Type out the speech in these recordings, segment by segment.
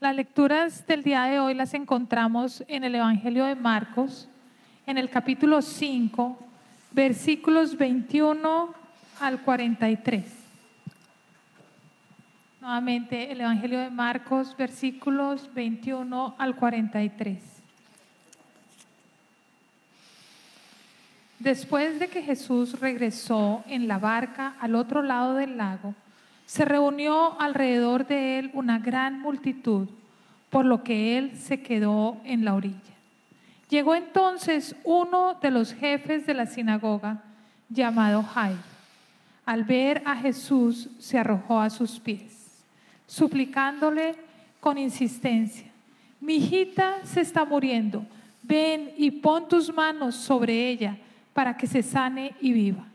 Las lecturas del día de hoy las encontramos en el Evangelio de Marcos, en el capítulo 5, versículos 21 al 43. Nuevamente el Evangelio de Marcos, versículos 21 al 43. Después de que Jesús regresó en la barca al otro lado del lago, se reunió alrededor de él una gran multitud, por lo que él se quedó en la orilla. Llegó entonces uno de los jefes de la sinagoga, llamado Jairo. Al ver a Jesús, se arrojó a sus pies, suplicándole con insistencia, mi hijita se está muriendo, ven y pon tus manos sobre ella para que se sane y viva.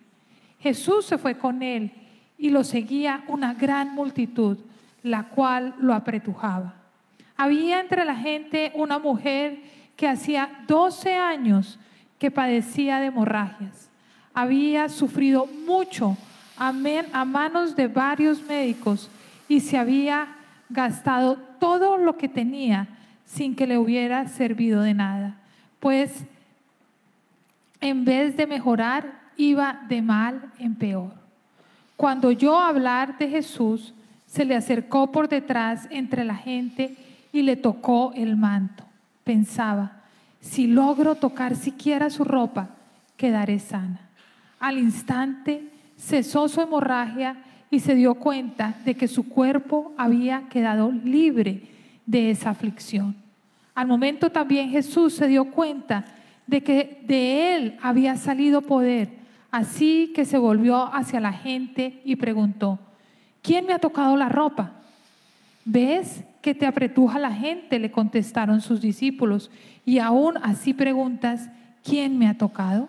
Jesús se fue con él y lo seguía una gran multitud, la cual lo apretujaba. Había entre la gente una mujer que hacía 12 años que padecía de hemorragias. Había sufrido mucho a manos de varios médicos y se había gastado todo lo que tenía sin que le hubiera servido de nada, pues en vez de mejorar, iba de mal en peor. Cuando oyó hablar de Jesús, se le acercó por detrás entre la gente y le tocó el manto. Pensaba, si logro tocar siquiera su ropa, quedaré sana. Al instante cesó su hemorragia y se dio cuenta de que su cuerpo había quedado libre de esa aflicción. Al momento también Jesús se dio cuenta de que de él había salido poder. Así que se volvió hacia la gente y preguntó, ¿quién me ha tocado la ropa? ¿Ves que te apretuja la gente? Le contestaron sus discípulos. Y aún así preguntas, ¿quién me ha tocado?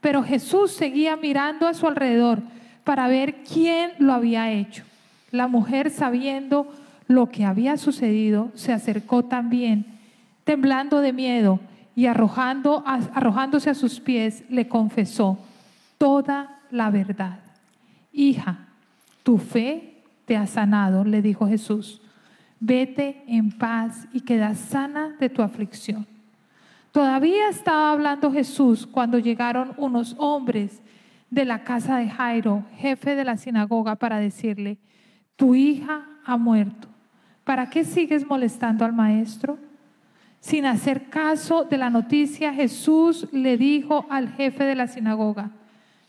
Pero Jesús seguía mirando a su alrededor para ver quién lo había hecho. La mujer, sabiendo lo que había sucedido, se acercó también, temblando de miedo y arrojándose a sus pies, le confesó toda la verdad. Hija, tu fe te ha sanado, le dijo Jesús. Vete en paz y queda sana de tu aflicción. Todavía estaba hablando Jesús cuando llegaron unos hombres de la casa de Jairo, jefe de la sinagoga, para decirle, tu hija ha muerto. ¿Para qué sigues molestando al maestro? Sin hacer caso de la noticia, Jesús le dijo al jefe de la sinagoga,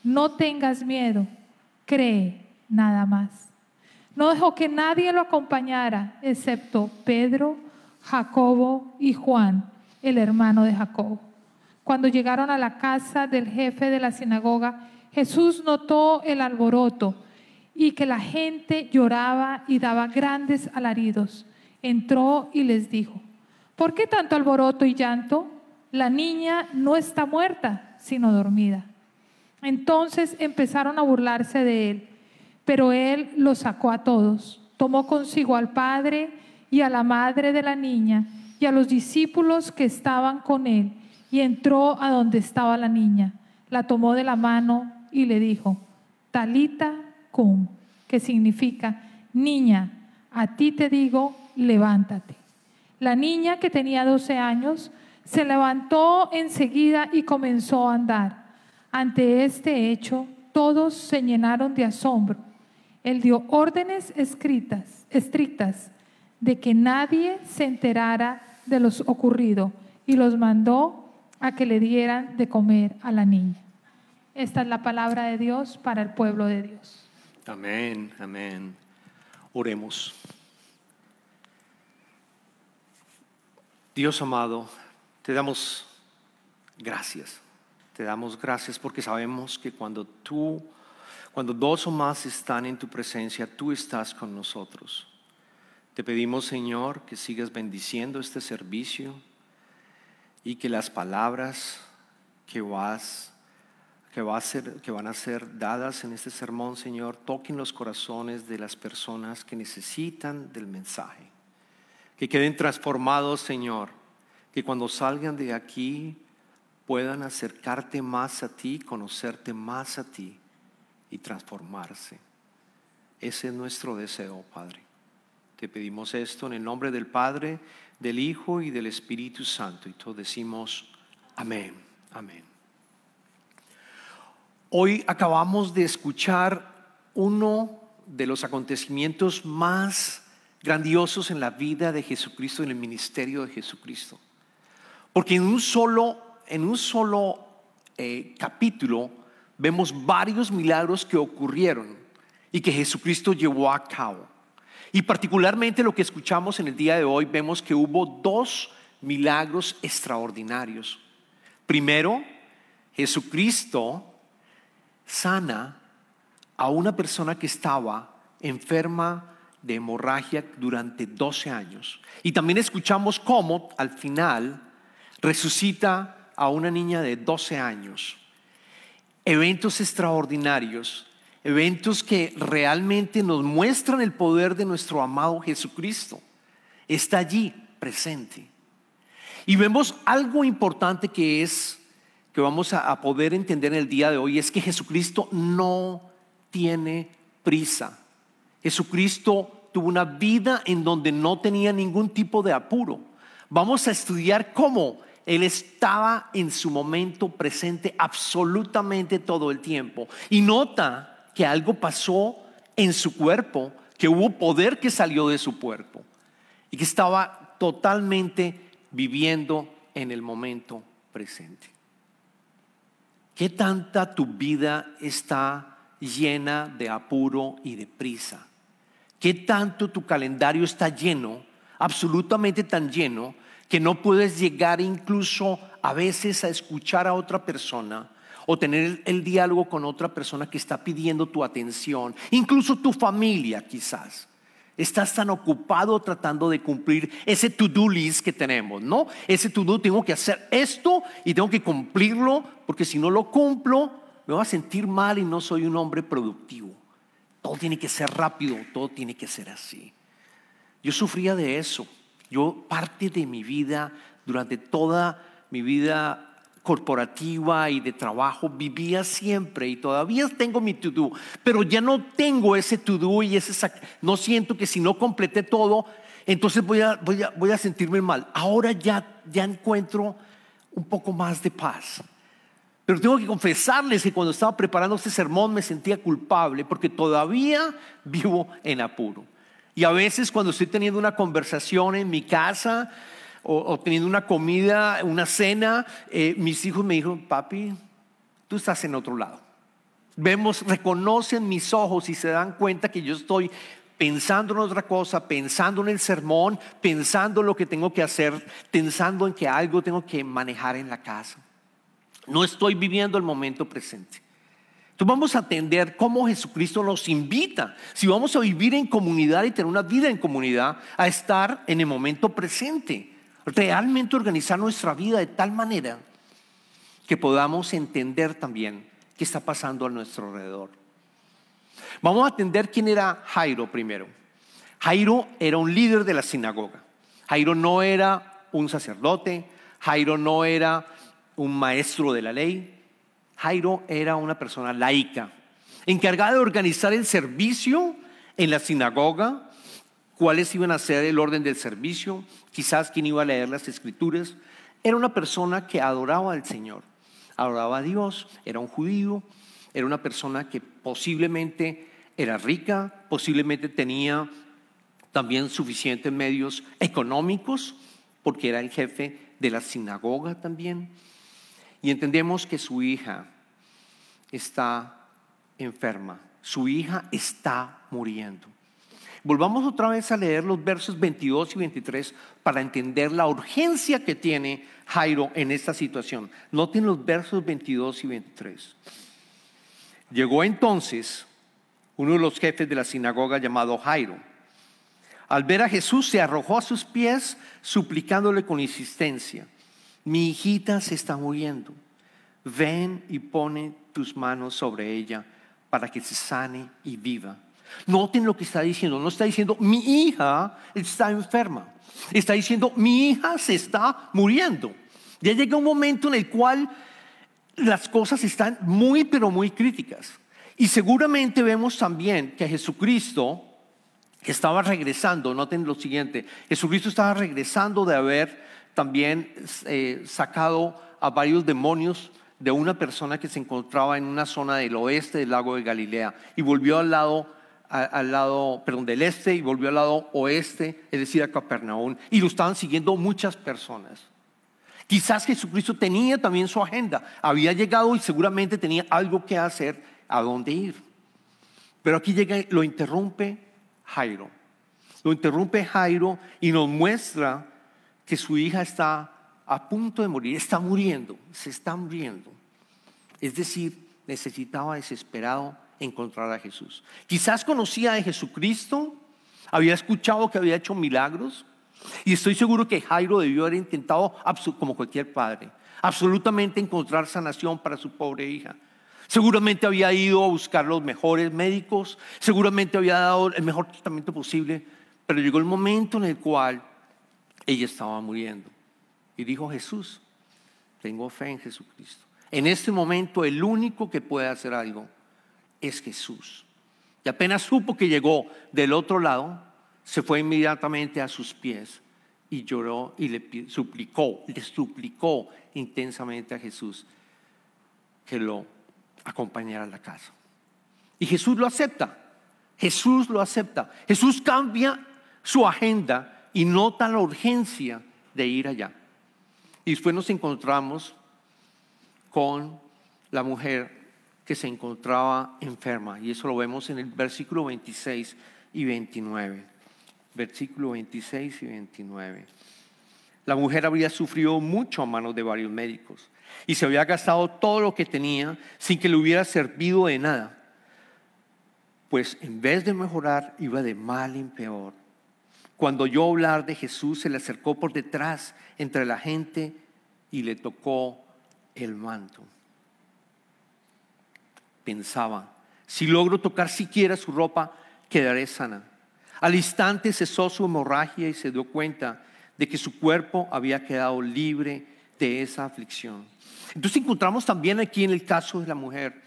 no tengas miedo, cree nada más. No dejó que nadie lo acompañara, excepto Pedro, Jacobo y Juan, el hermano de Jacobo. Cuando llegaron a la casa del jefe de la sinagoga, Jesús notó el alboroto y que la gente lloraba y daba grandes alaridos. Entró y les dijo, ¿Por qué tanto alboroto y llanto? La niña no está muerta, sino dormida. Entonces empezaron a burlarse de él, pero él los sacó a todos. Tomó consigo al padre y a la madre de la niña y a los discípulos que estaban con él y entró a donde estaba la niña. La tomó de la mano y le dijo, Talita cum, que significa, niña, a ti te digo, levántate. La niña, que tenía 12 años, se levantó enseguida y comenzó a andar. Ante este hecho, todos se llenaron de asombro. Él dio órdenes escritas, estrictas de que nadie se enterara de lo ocurrido y los mandó a que le dieran de comer a la niña. Esta es la palabra de Dios para el pueblo de Dios. Amén, amén. Oremos. Dios amado, te damos gracias. Te damos gracias porque sabemos que cuando tú, cuando dos o más están en tu presencia, tú estás con nosotros. Te pedimos, Señor, que sigas bendiciendo este servicio y que las palabras que vas que, que van a ser dadas en este sermón, Señor, toquen los corazones de las personas que necesitan del mensaje que queden transformados, Señor, que cuando salgan de aquí puedan acercarte más a ti, conocerte más a ti y transformarse. Ese es nuestro deseo, Padre. Te pedimos esto en el nombre del Padre, del Hijo y del Espíritu Santo. Y todos decimos, amén, amén. Hoy acabamos de escuchar uno de los acontecimientos más grandiosos en la vida de Jesucristo, en el ministerio de Jesucristo. Porque en un solo, en un solo eh, capítulo vemos varios milagros que ocurrieron y que Jesucristo llevó a cabo. Y particularmente lo que escuchamos en el día de hoy, vemos que hubo dos milagros extraordinarios. Primero, Jesucristo sana a una persona que estaba enferma de hemorragia durante 12 años. Y también escuchamos cómo al final resucita a una niña de 12 años. Eventos extraordinarios eventos que realmente nos muestran el poder de nuestro amado Jesucristo. Está allí presente. Y vemos algo importante que es, que vamos a, poder entender en el día de hoy, es que Jesucristo no tiene prisa. Jesucristo tuvo una vida en donde no tenía ningún tipo de apuro. Vamos a estudiar cómo Él estaba en su momento presente absolutamente todo el tiempo. Y nota que algo pasó en su cuerpo, que hubo poder que salió de su cuerpo y que estaba totalmente viviendo en el momento presente. ¿Qué tanta tu vida está llena de apuro y de prisa? ¿Qué tanto tu calendario está lleno, absolutamente tan lleno, que no puedes llegar incluso a veces a escuchar a otra persona o tener el diálogo con otra persona que está pidiendo tu atención, incluso tu familia quizás. Estás tan ocupado tratando de cumplir ese to-do list que tenemos, ¿no? Ese to-do, tengo que hacer esto y tengo que cumplirlo, porque si no lo cumplo, me voy a sentir mal y no soy un hombre productivo. Todo tiene que ser rápido, todo tiene que ser así. Yo sufría de eso. Yo parte de mi vida, durante toda mi vida corporativa y de trabajo vivía siempre y todavía tengo mi to-do, pero ya no tengo ese to-do y ese no siento que si no completé todo, entonces voy a, voy a, voy a sentirme mal. Ahora ya, ya encuentro un poco más de paz. Pero tengo que confesarles que cuando estaba preparando este sermón me sentía culpable porque todavía vivo en apuro. Y a veces cuando estoy teniendo una conversación en mi casa, o, teniendo una comida, una cena, eh, mis hijos me dijeron, papi, tú estás en otro lado. Vemos, reconocen mis ojos y se dan cuenta que yo estoy pensando en otra cosa, pensando en el sermón, pensando en lo que tengo que hacer, pensando en que algo tengo que manejar en la casa. No estoy viviendo el momento presente. Entonces vamos a atender cómo Jesucristo nos invita, si vamos a vivir en comunidad y tener una vida en comunidad, a estar en el momento presente realmente organizar nuestra vida de tal manera que podamos entender también qué está pasando a nuestro alrededor. Vamos a atender quién era Jairo primero. Jairo era un líder de la sinagoga. Jairo no era un sacerdote, Jairo no era un maestro de la ley, Jairo era una persona laica, encargada de organizar el servicio en la sinagoga, cuáles iban a ser el orden del servicio, quizás quién iba a leer las escrituras. Era una persona que adoraba al Señor, adoraba a Dios, era un judío, era una persona que posiblemente era rica, posiblemente tenía también suficientes medios económicos, porque era el jefe de la sinagoga también. Y entendemos que su hija está enferma, su hija está muriendo. Volvamos otra vez a leer los versos 22 y 23 para entender la urgencia que tiene Jairo en esta situación. Noten los versos 22 y 23. Llegó entonces uno de los jefes de la sinagoga llamado Jairo. Al ver a Jesús se arrojó a sus pies suplicándole con insistencia, mi hijita se está muriendo, ven y pone tus manos sobre ella para que se sane y viva. Noten lo que está diciendo. No está diciendo mi hija está enferma. Está diciendo mi hija se está muriendo. Ya llega un momento en el cual las cosas están muy, pero muy críticas. Y seguramente vemos también que Jesucristo estaba regresando, noten lo siguiente, Jesucristo estaba regresando de haber también eh, sacado a varios demonios de una persona que se encontraba en una zona del oeste del lago de Galilea y volvió al lado, al lado, perdón, del este y volvió al lado oeste, es decir, a Capernaum, y lo estaban siguiendo muchas personas. Quizás Jesucristo tenía también su agenda, había llegado y seguramente tenía algo que hacer, a dónde ir. Pero aquí llega, lo interrumpe Jairo. Lo interrumpe Jairo y nos muestra que su hija está a punto de morir, está muriendo, se está muriendo. Es decir, necesitaba desesperado encontrar a Jesús. Quizás conocía a Jesucristo, había escuchado que había hecho milagros y estoy seguro que Jairo debió haber intentado, como cualquier padre, absolutamente encontrar sanación para su pobre hija. Seguramente había ido a buscar los mejores médicos, seguramente había dado el mejor tratamiento posible, pero llegó el momento en el cual ella estaba muriendo. Y dijo Jesús, tengo fe en Jesucristo. En este momento el único que puede hacer algo es Jesús. Y apenas supo que llegó del otro lado, se fue inmediatamente a sus pies y lloró y le suplicó, le suplicó intensamente a Jesús que lo acompañara a la casa. Y Jesús lo acepta. Jesús lo acepta. Jesús cambia su agenda y nota la urgencia de ir allá. Y después nos encontramos con la mujer que se encontraba enferma. Y eso lo vemos en el versículo 26 y 29. Versículo 26 y 29. La mujer había sufrido mucho a manos de varios médicos y se había gastado todo lo que tenía sin que le hubiera servido de nada. Pues en vez de mejorar, iba de mal en peor. Cuando oyó hablar de Jesús, se le acercó por detrás entre la gente y le tocó el manto. Pensaba, si logro tocar siquiera su ropa, quedaré sana. Al instante cesó su hemorragia y se dio cuenta de que su cuerpo había quedado libre de esa aflicción. Entonces encontramos también aquí en el caso de la mujer,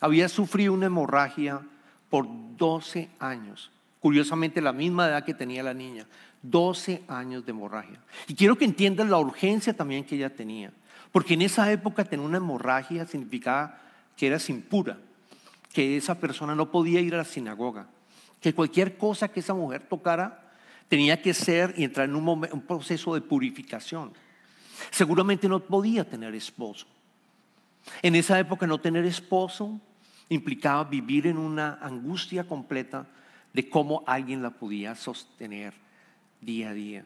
había sufrido una hemorragia por 12 años. Curiosamente, la misma edad que tenía la niña. 12 años de hemorragia. Y quiero que entiendan la urgencia también que ella tenía. Porque en esa época tener una hemorragia significaba que eras impura, que esa persona no podía ir a la sinagoga, que cualquier cosa que esa mujer tocara tenía que ser y entrar en un, un proceso de purificación. Seguramente no podía tener esposo. En esa época no tener esposo implicaba vivir en una angustia completa de cómo alguien la podía sostener día a día.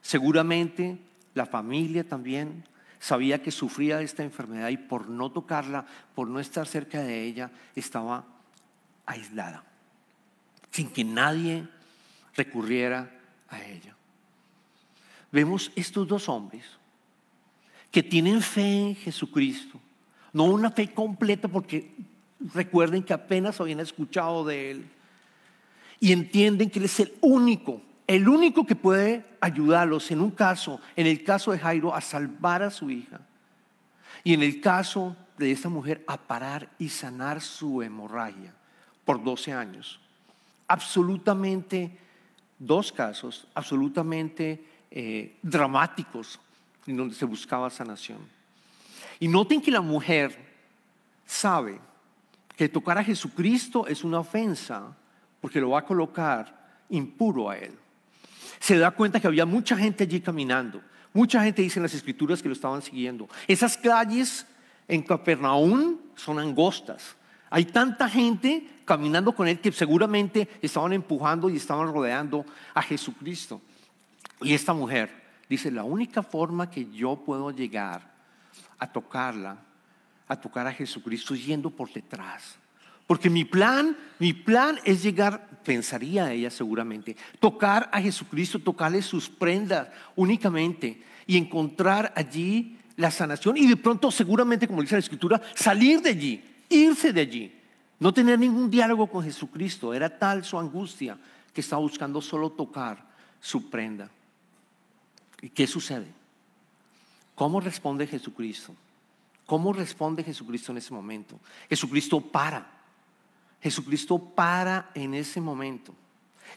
Seguramente la familia también sabía que sufría de esta enfermedad y por no tocarla, por no estar cerca de ella, estaba aislada, sin que nadie recurriera a ella. Vemos estos dos hombres que tienen fe en Jesucristo, no una fe completa porque recuerden que apenas habían escuchado de Él, y entienden que Él es el único, el único que puede ayudarlos en un caso, en el caso de Jairo, a salvar a su hija. Y en el caso de esta mujer, a parar y sanar su hemorragia por 12 años. Absolutamente, dos casos, absolutamente eh, dramáticos en donde se buscaba sanación. Y noten que la mujer sabe que tocar a Jesucristo es una ofensa porque lo va a colocar impuro a él. Se da cuenta que había mucha gente allí caminando. Mucha gente dice en las escrituras que lo estaban siguiendo. Esas calles en Capernaum son angostas. Hay tanta gente caminando con él que seguramente estaban empujando y estaban rodeando a Jesucristo. Y esta mujer dice, la única forma que yo puedo llegar a tocarla, a tocar a Jesucristo, es yendo por detrás. Porque mi plan, mi plan es llegar, pensaría ella seguramente, tocar a Jesucristo, tocarle sus prendas únicamente y encontrar allí la sanación y de pronto seguramente, como dice la escritura, salir de allí, irse de allí, no tener ningún diálogo con Jesucristo. Era tal su angustia que estaba buscando solo tocar su prenda. ¿Y qué sucede? ¿Cómo responde Jesucristo? ¿Cómo responde Jesucristo en ese momento? Jesucristo para Jesucristo para en ese momento.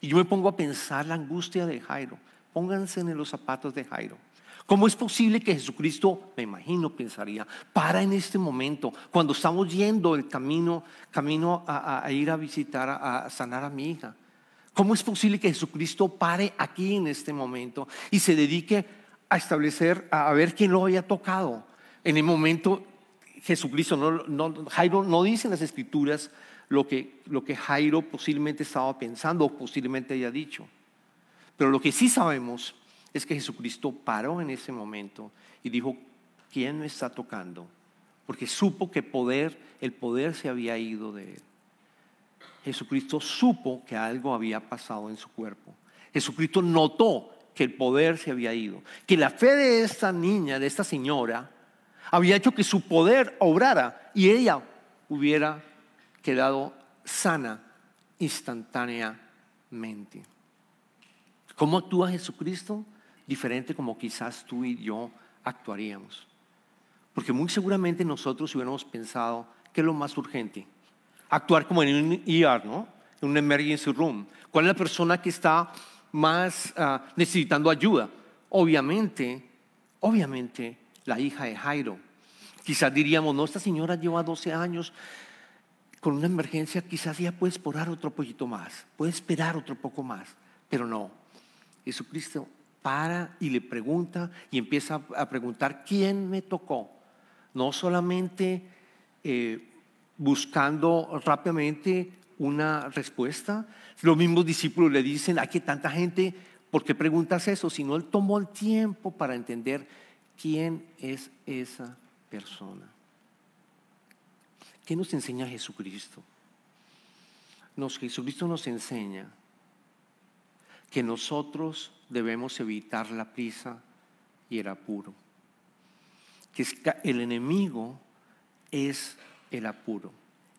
Y yo me pongo a pensar la angustia de Jairo. Pónganse en los zapatos de Jairo. ¿Cómo es posible que Jesucristo, me imagino, pensaría, para en este momento, cuando estamos yendo el camino, camino a, ir a visitar, a, sanar a mi hija? ¿Cómo es posible que Jesucristo pare aquí en este momento y se dedique a establecer, a ver quién lo había tocado? En el momento, Jesucristo, no, Jairo no dice en las escrituras lo que, lo que Jairo posiblemente estaba pensando o posiblemente haya dicho. Pero lo que sí sabemos es que Jesucristo paró en ese momento y dijo, ¿quién me está tocando? Porque supo que poder, el poder se había ido de él. Jesucristo supo que algo había pasado en su cuerpo. Jesucristo notó que el poder se había ido, que la fe de esta niña, de esta señora, había hecho que su poder obrara y ella hubiera quedado sana instantáneamente. ¿Cómo actúa Jesucristo? Diferente como quizás tú y yo actuaríamos. Porque muy seguramente nosotros hubiéramos pensado, ¿qué es lo más urgente? Actuar como en un ER, ¿no? En un emergency room. ¿Cuál es la persona que está más ah, necesitando ayuda? Obviamente, obviamente, la hija de Jairo. Quizás diríamos, no, esta señora lleva 12 años con una emergencia, quizás ya puede esperar otro poquito más, puede esperar otro poco más, pero no. Jesucristo para y le pregunta y empieza a preguntar, ¿quién me tocó? No solamente eh, buscando rápidamente una respuesta, los mismos discípulos le dicen, hay que tanta gente, ¿por qué preguntas eso? Sino él tomó el tiempo para entender quién es esa persona. ¿Qué nos enseña Jesucristo? Nos, Jesucristo nos enseña que nosotros debemos evitar la prisa y el apuro. Que el enemigo es el apuro.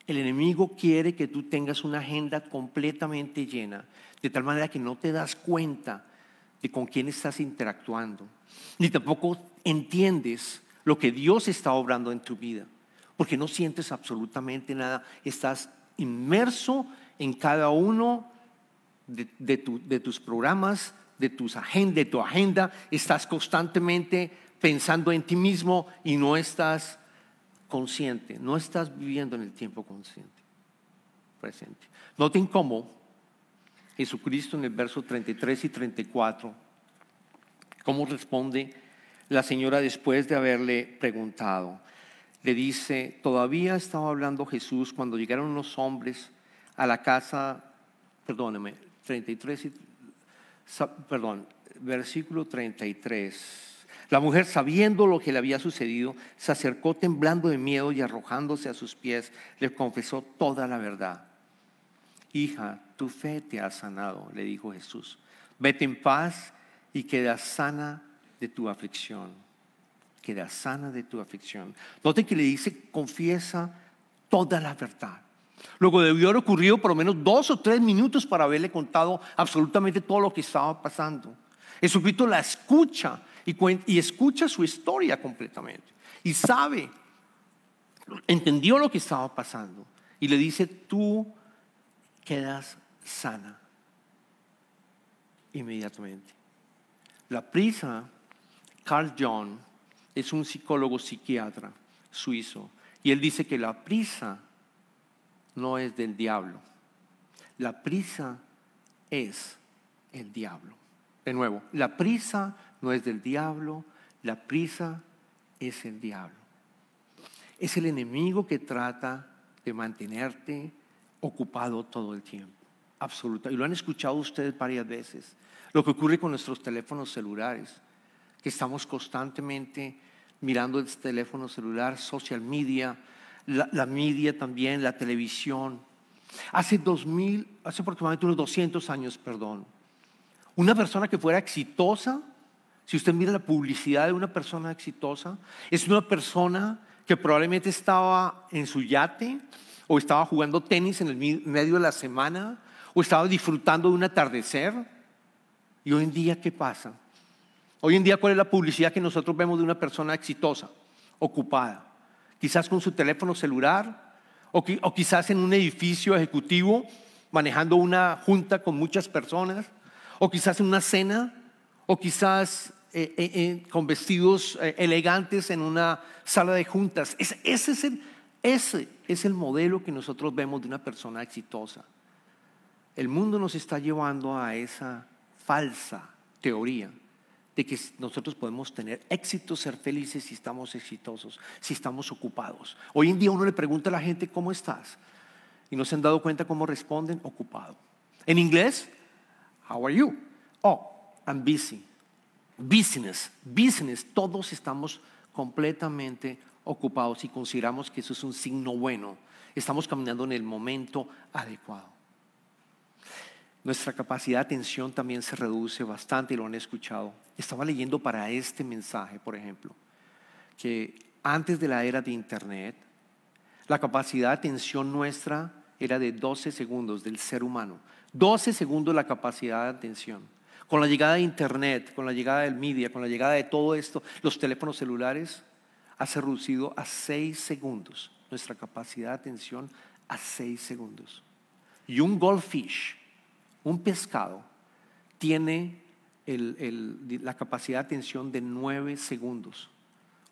El enemigo quiere que tú tengas una agenda completamente llena, de tal manera que no te das cuenta de con quién estás interactuando, ni tampoco entiendes lo que Dios está obrando en tu vida porque no sientes absolutamente nada, estás inmerso en cada uno de, tus programas, de, tus de tu agenda, estás constantemente pensando en ti mismo y no estás consciente, no estás viviendo en el tiempo consciente, presente. Noten cómo Jesucristo en el verso 33 y 34, cómo responde la señora después de haberle preguntado le dice, todavía estaba hablando Jesús cuando llegaron unos hombres a la casa, perdóneme, 33, perdón, versículo 33. La mujer, sabiendo lo que le había sucedido, se acercó temblando de miedo y arrojándose a sus pies, le confesó toda la verdad. Hija, tu fe te ha sanado, le dijo Jesús. Vete en paz y queda sana de tu aflicción queda sana de tu aflicción. Note que le dice, confiesa toda la verdad. Luego debió haber ocurrido por lo menos dos o tres minutos para haberle contado absolutamente todo lo que estaba pasando. Jesucristo la escucha y escucha su historia completamente. Y sabe, entendió lo que estaba pasando. Y le dice, tú quedas sana inmediatamente. La prisa, Carl John, es un psicólogo psiquiatra suizo y él dice que la prisa no es del diablo. La prisa es el diablo. De nuevo, la prisa no es del diablo, la prisa es el diablo. Es el enemigo que trata de mantenerte ocupado todo el tiempo. Absoluta. Y lo han escuchado ustedes varias veces. Lo que ocurre con nuestros teléfonos celulares que estamos constantemente mirando el teléfono celular, social media, la, media también, la televisión. Hace 2000, hace aproximadamente unos 200 años, perdón, una persona que fuera exitosa, si usted mira la publicidad de una persona exitosa, es una persona que probablemente estaba en su yate o estaba jugando tenis en el medio de la semana o estaba disfrutando de un atardecer. Y hoy en día, ¿qué pasa? Hoy en día, ¿cuál es la publicidad que nosotros vemos de una persona exitosa, ocupada? Quizás con su teléfono celular o, quizás en un edificio ejecutivo manejando una junta con muchas personas, o quizás en una cena, o quizás eh, eh, eh, con vestidos elegantes en una sala de juntas. ese, es el, ese es el modelo que nosotros vemos de una persona exitosa. El mundo nos está llevando a esa falsa teoría de que nosotros podemos tener éxito, ser felices si estamos exitosos, si estamos ocupados. Hoy en día uno le pregunta a la gente, ¿cómo estás? Y no se han dado cuenta cómo responden, ocupado. En inglés, how are you? Oh, I'm busy. Business, business, todos estamos completamente ocupados y consideramos que eso es un signo bueno. Estamos caminando en el momento adecuado. Nuestra capacidad de atención también se reduce bastante y lo han escuchado. Estaba leyendo para este mensaje, por ejemplo, que antes de la era de Internet, la capacidad de atención nuestra era de 12 segundos del ser humano. 12 segundos la capacidad de atención. Con la llegada de Internet, con la llegada del media, con la llegada de todo esto, los teléfonos celulares, ha reducido a 6 segundos nuestra capacidad de atención a 6 segundos. Y un goldfish, un pescado, tiene la capacidad de atención de 9 segundos.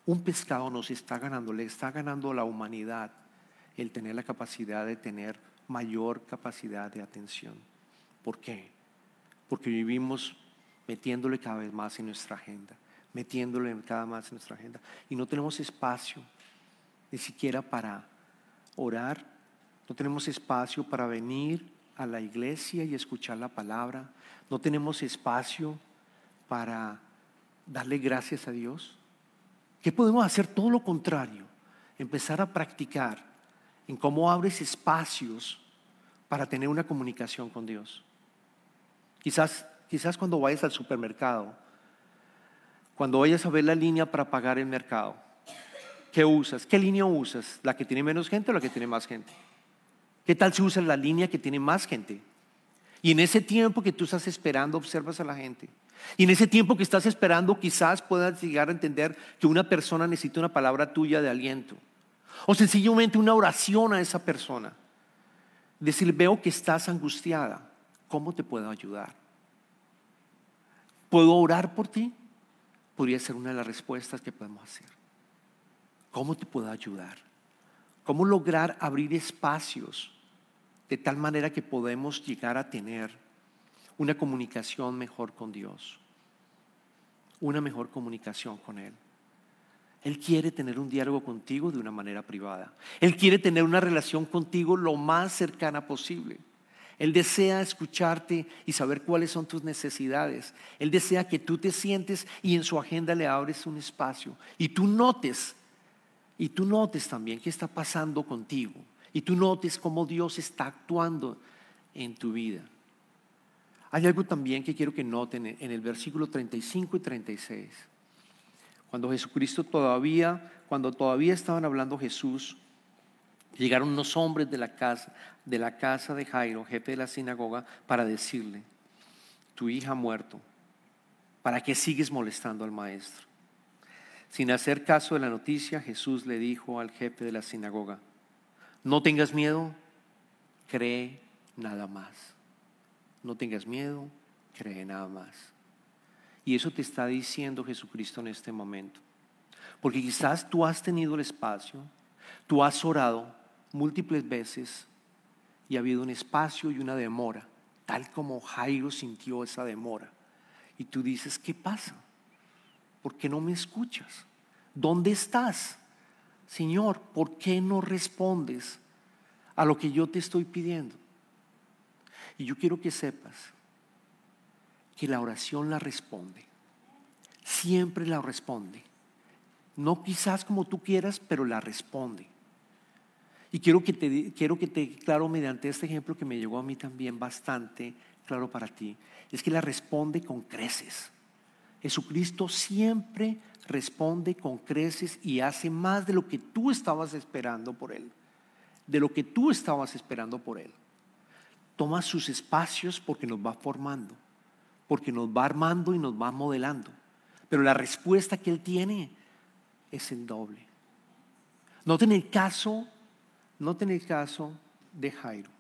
Un pescado nos está ganando, le está ganando a la humanidad el tener la capacidad de tener mayor capacidad de atención. ¿Por qué? Porque vivimos metiéndole cada vez más en nuestra agenda, metiéndole cada vez más en nuestra agenda. Y no tenemos espacio ni siquiera para orar, no tenemos espacio para venir a la iglesia y escuchar la palabra, no tenemos espacio para darle gracias a Dios. ¿Qué podemos hacer? Todo lo contrario, empezar a practicar en cómo abres espacios para tener una comunicación con Dios. Quizás, quizás cuando vayas al supermercado, cuando vayas a ver la línea para pagar el mercado, ¿qué usas? ¿Qué línea usas? ¿La que tiene menos gente o la que tiene más gente? ¿Qué tal si usas la línea que tiene más gente? Y en ese tiempo que tú estás esperando, observas a la gente. Y en ese tiempo que estás esperando, quizás puedas llegar a entender que una persona necesita una palabra tuya de aliento. O sencillamente una oración a esa persona. Decir, veo que estás angustiada. ¿Cómo te puedo ayudar? ¿Puedo orar por ti? Podría ser una de las respuestas que podemos hacer. ¿Cómo te puedo ayudar? ¿Cómo lograr abrir espacios de tal manera que podemos llegar a tener una comunicación mejor con Dios? Una mejor comunicación con Él. Él quiere tener un diálogo contigo de una manera privada. Él quiere tener una relación contigo lo más cercana posible. Él desea escucharte y saber cuáles son tus necesidades. Él desea que tú te sientes y en su agenda le abres un espacio. Y tú notes, y tú notes también qué está pasando contigo. Y tú notes cómo Dios está actuando en tu vida. Hay algo también que quiero que noten en el versículo 35 y 36. Cuando Jesucristo todavía, cuando todavía estaban hablando Jesús, llegaron unos hombres de la casa, de la casa de Jairo, jefe de la sinagoga, para decirle, tu hija ha muerto, ¿para qué sigues molestando al maestro? Sin hacer caso de la noticia, Jesús le dijo al jefe de la sinagoga, no tengas miedo, cree nada más. No tengas miedo, cree nada más. Y eso te está diciendo Jesucristo en este momento. Porque quizás tú has tenido el espacio, tú has orado múltiples veces y ha habido un espacio y una demora, tal como Jairo sintió esa demora. Y tú dices, ¿qué pasa? ¿Por qué no me escuchas? ¿Dónde estás? Señor, ¿por qué no respondes a lo que yo te estoy pidiendo? Y yo quiero que sepas que la oración la responde. Siempre la responde. No quizás como tú quieras, pero la responde. Y quiero que te quiero que te claro mediante este ejemplo que me llegó a mí también bastante claro para ti, es que la responde con creces. Jesucristo siempre responde con creces y hace más de lo que tú estabas esperando por él. De lo que tú estabas esperando por él. Toma sus espacios porque nos va formando porque nos va armando y nos va modelando. Pero la respuesta que Él tiene es el doble. No el caso, no el caso de Jairo.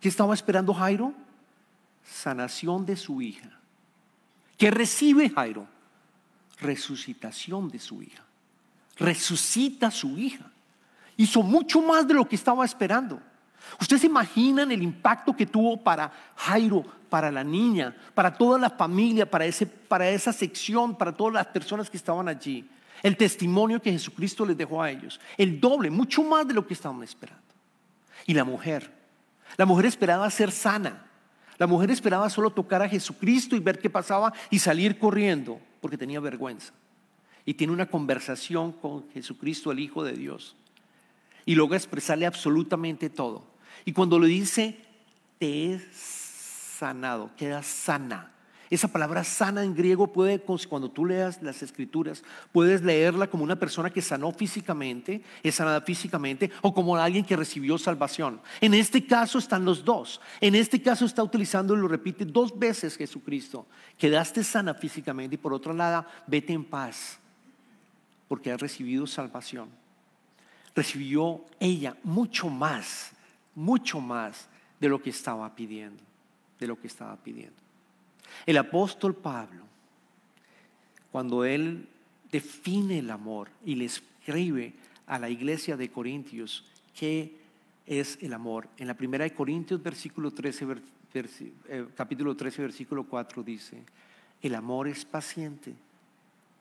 ¿Qué estaba esperando Jairo? Sanación de su hija. ¿Qué recibe Jairo? Resucitación de su hija. Resucita a su hija. Hizo mucho más de lo que estaba esperando. ¿Ustedes imaginan el impacto que tuvo para Jairo, para la niña, para toda la familia, para, ese, para esa sección, para todas las personas que estaban allí? El testimonio que Jesucristo les dejó a ellos. El doble, mucho más de lo que estaban esperando. Y la mujer. La mujer esperaba ser sana. La mujer esperaba solo tocar a Jesucristo y ver qué pasaba y salir corriendo porque tenía vergüenza. Y tiene una conversación con Jesucristo, el Hijo de Dios. Y logra expresarle absolutamente todo. Y cuando le dice, te he sanado, queda sana. Esa palabra sana en griego puede, cuando tú leas las escrituras, puedes leerla como una persona que sanó físicamente, es sanada físicamente, o como alguien que recibió salvación. En este caso están los dos. En este caso está utilizando, lo repite dos veces Jesucristo, quedaste sana físicamente y por otro lado, vete en paz, porque has recibido salvación. Recibió ella mucho más, mucho más de lo que estaba pidiendo, de lo que estaba pidiendo. El apóstol Pablo, cuando él define el amor y le escribe a la iglesia de Corintios qué es el amor, en la primera de Corintios versículo 13, eh, capítulo 13 versículo 4 dice, el amor es paciente,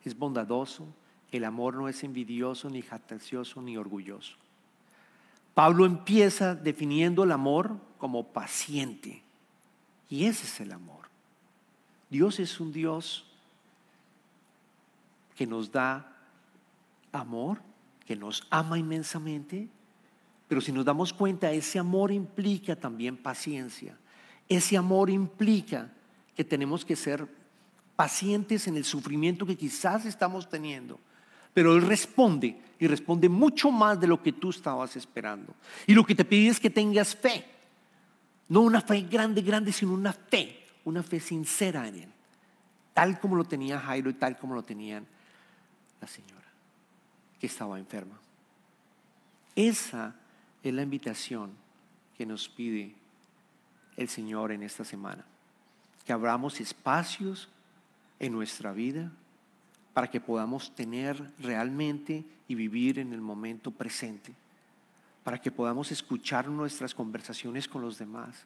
es bondadoso, el amor no es envidioso, ni jactancioso, ni orgulloso. Pablo empieza definiendo el amor como paciente. Y ese es el amor. Dios es un Dios que nos da amor, que nos ama inmensamente, pero si nos damos cuenta, ese amor implica también paciencia. Ese amor implica que tenemos que ser pacientes en el sufrimiento que quizás estamos teniendo. Pero Él responde y responde mucho más de lo que tú estabas esperando. Y lo que te pide es que tengas fe. No una fe grande, grande, sino una fe una fe sincera en Él, tal como lo tenía Jairo y tal como lo tenían la señora que estaba enferma. Esa es la invitación que nos pide el Señor en esta semana, que abramos espacios en nuestra vida para que podamos tener realmente y vivir en el momento presente, para que podamos escuchar nuestras conversaciones con los demás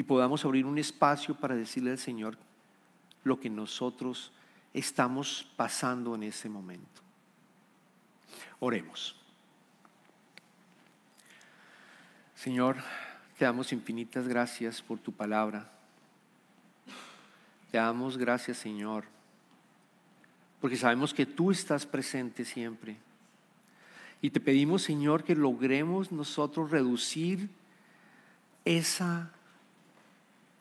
y podamos abrir un espacio para decirle al Señor lo que nosotros estamos pasando en ese momento. Oremos. Señor, te damos infinitas gracias por tu palabra. Te damos gracias, Señor, porque sabemos que tú estás presente siempre. Y te pedimos, Señor, que logremos nosotros reducir esa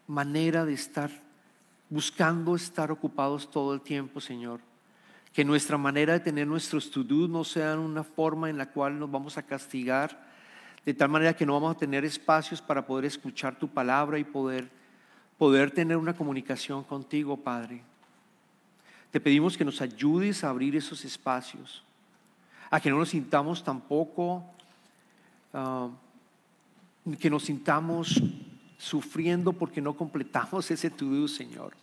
manera de estar buscando estar ocupados todo el tiempo, Señor. Que nuestra manera de tener nuestros to no sea una forma en la cual nos vamos a castigar, de tal manera que no vamos a tener espacios para poder escuchar tu palabra y poder, poder tener una comunicación contigo, Padre. Te pedimos que nos ayudes a abrir esos espacios, a que no nos sintamos tampoco, ah, que nos sintamos sufriendo porque no completamos ese to Señor.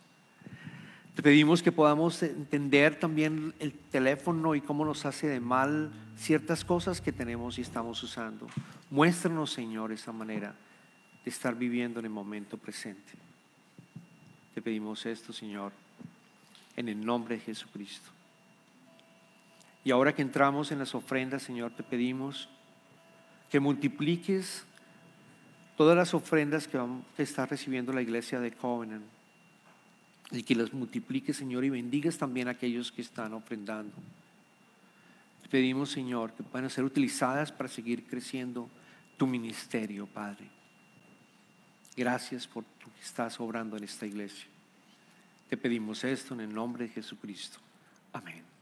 Te pedimos que podamos entender también el teléfono y cómo nos hace de mal ciertas cosas que tenemos y estamos usando. Muéstranos, Señor, esa manera de estar viviendo en el momento presente. Te pedimos esto, Señor, en el nombre de Jesucristo. Y ahora que entramos en las ofrendas, Señor, te pedimos que multipliques todas las ofrendas que, está recibiendo la iglesia de Covenant y que las multiplique, Señor, y bendigas también a aquellos que están ofrendando. Te pedimos, Señor, que puedan ser utilizadas para seguir creciendo tu ministerio, Padre. Gracias por lo que estás obrando en esta iglesia. Te pedimos esto en el nombre de Jesucristo. Amén.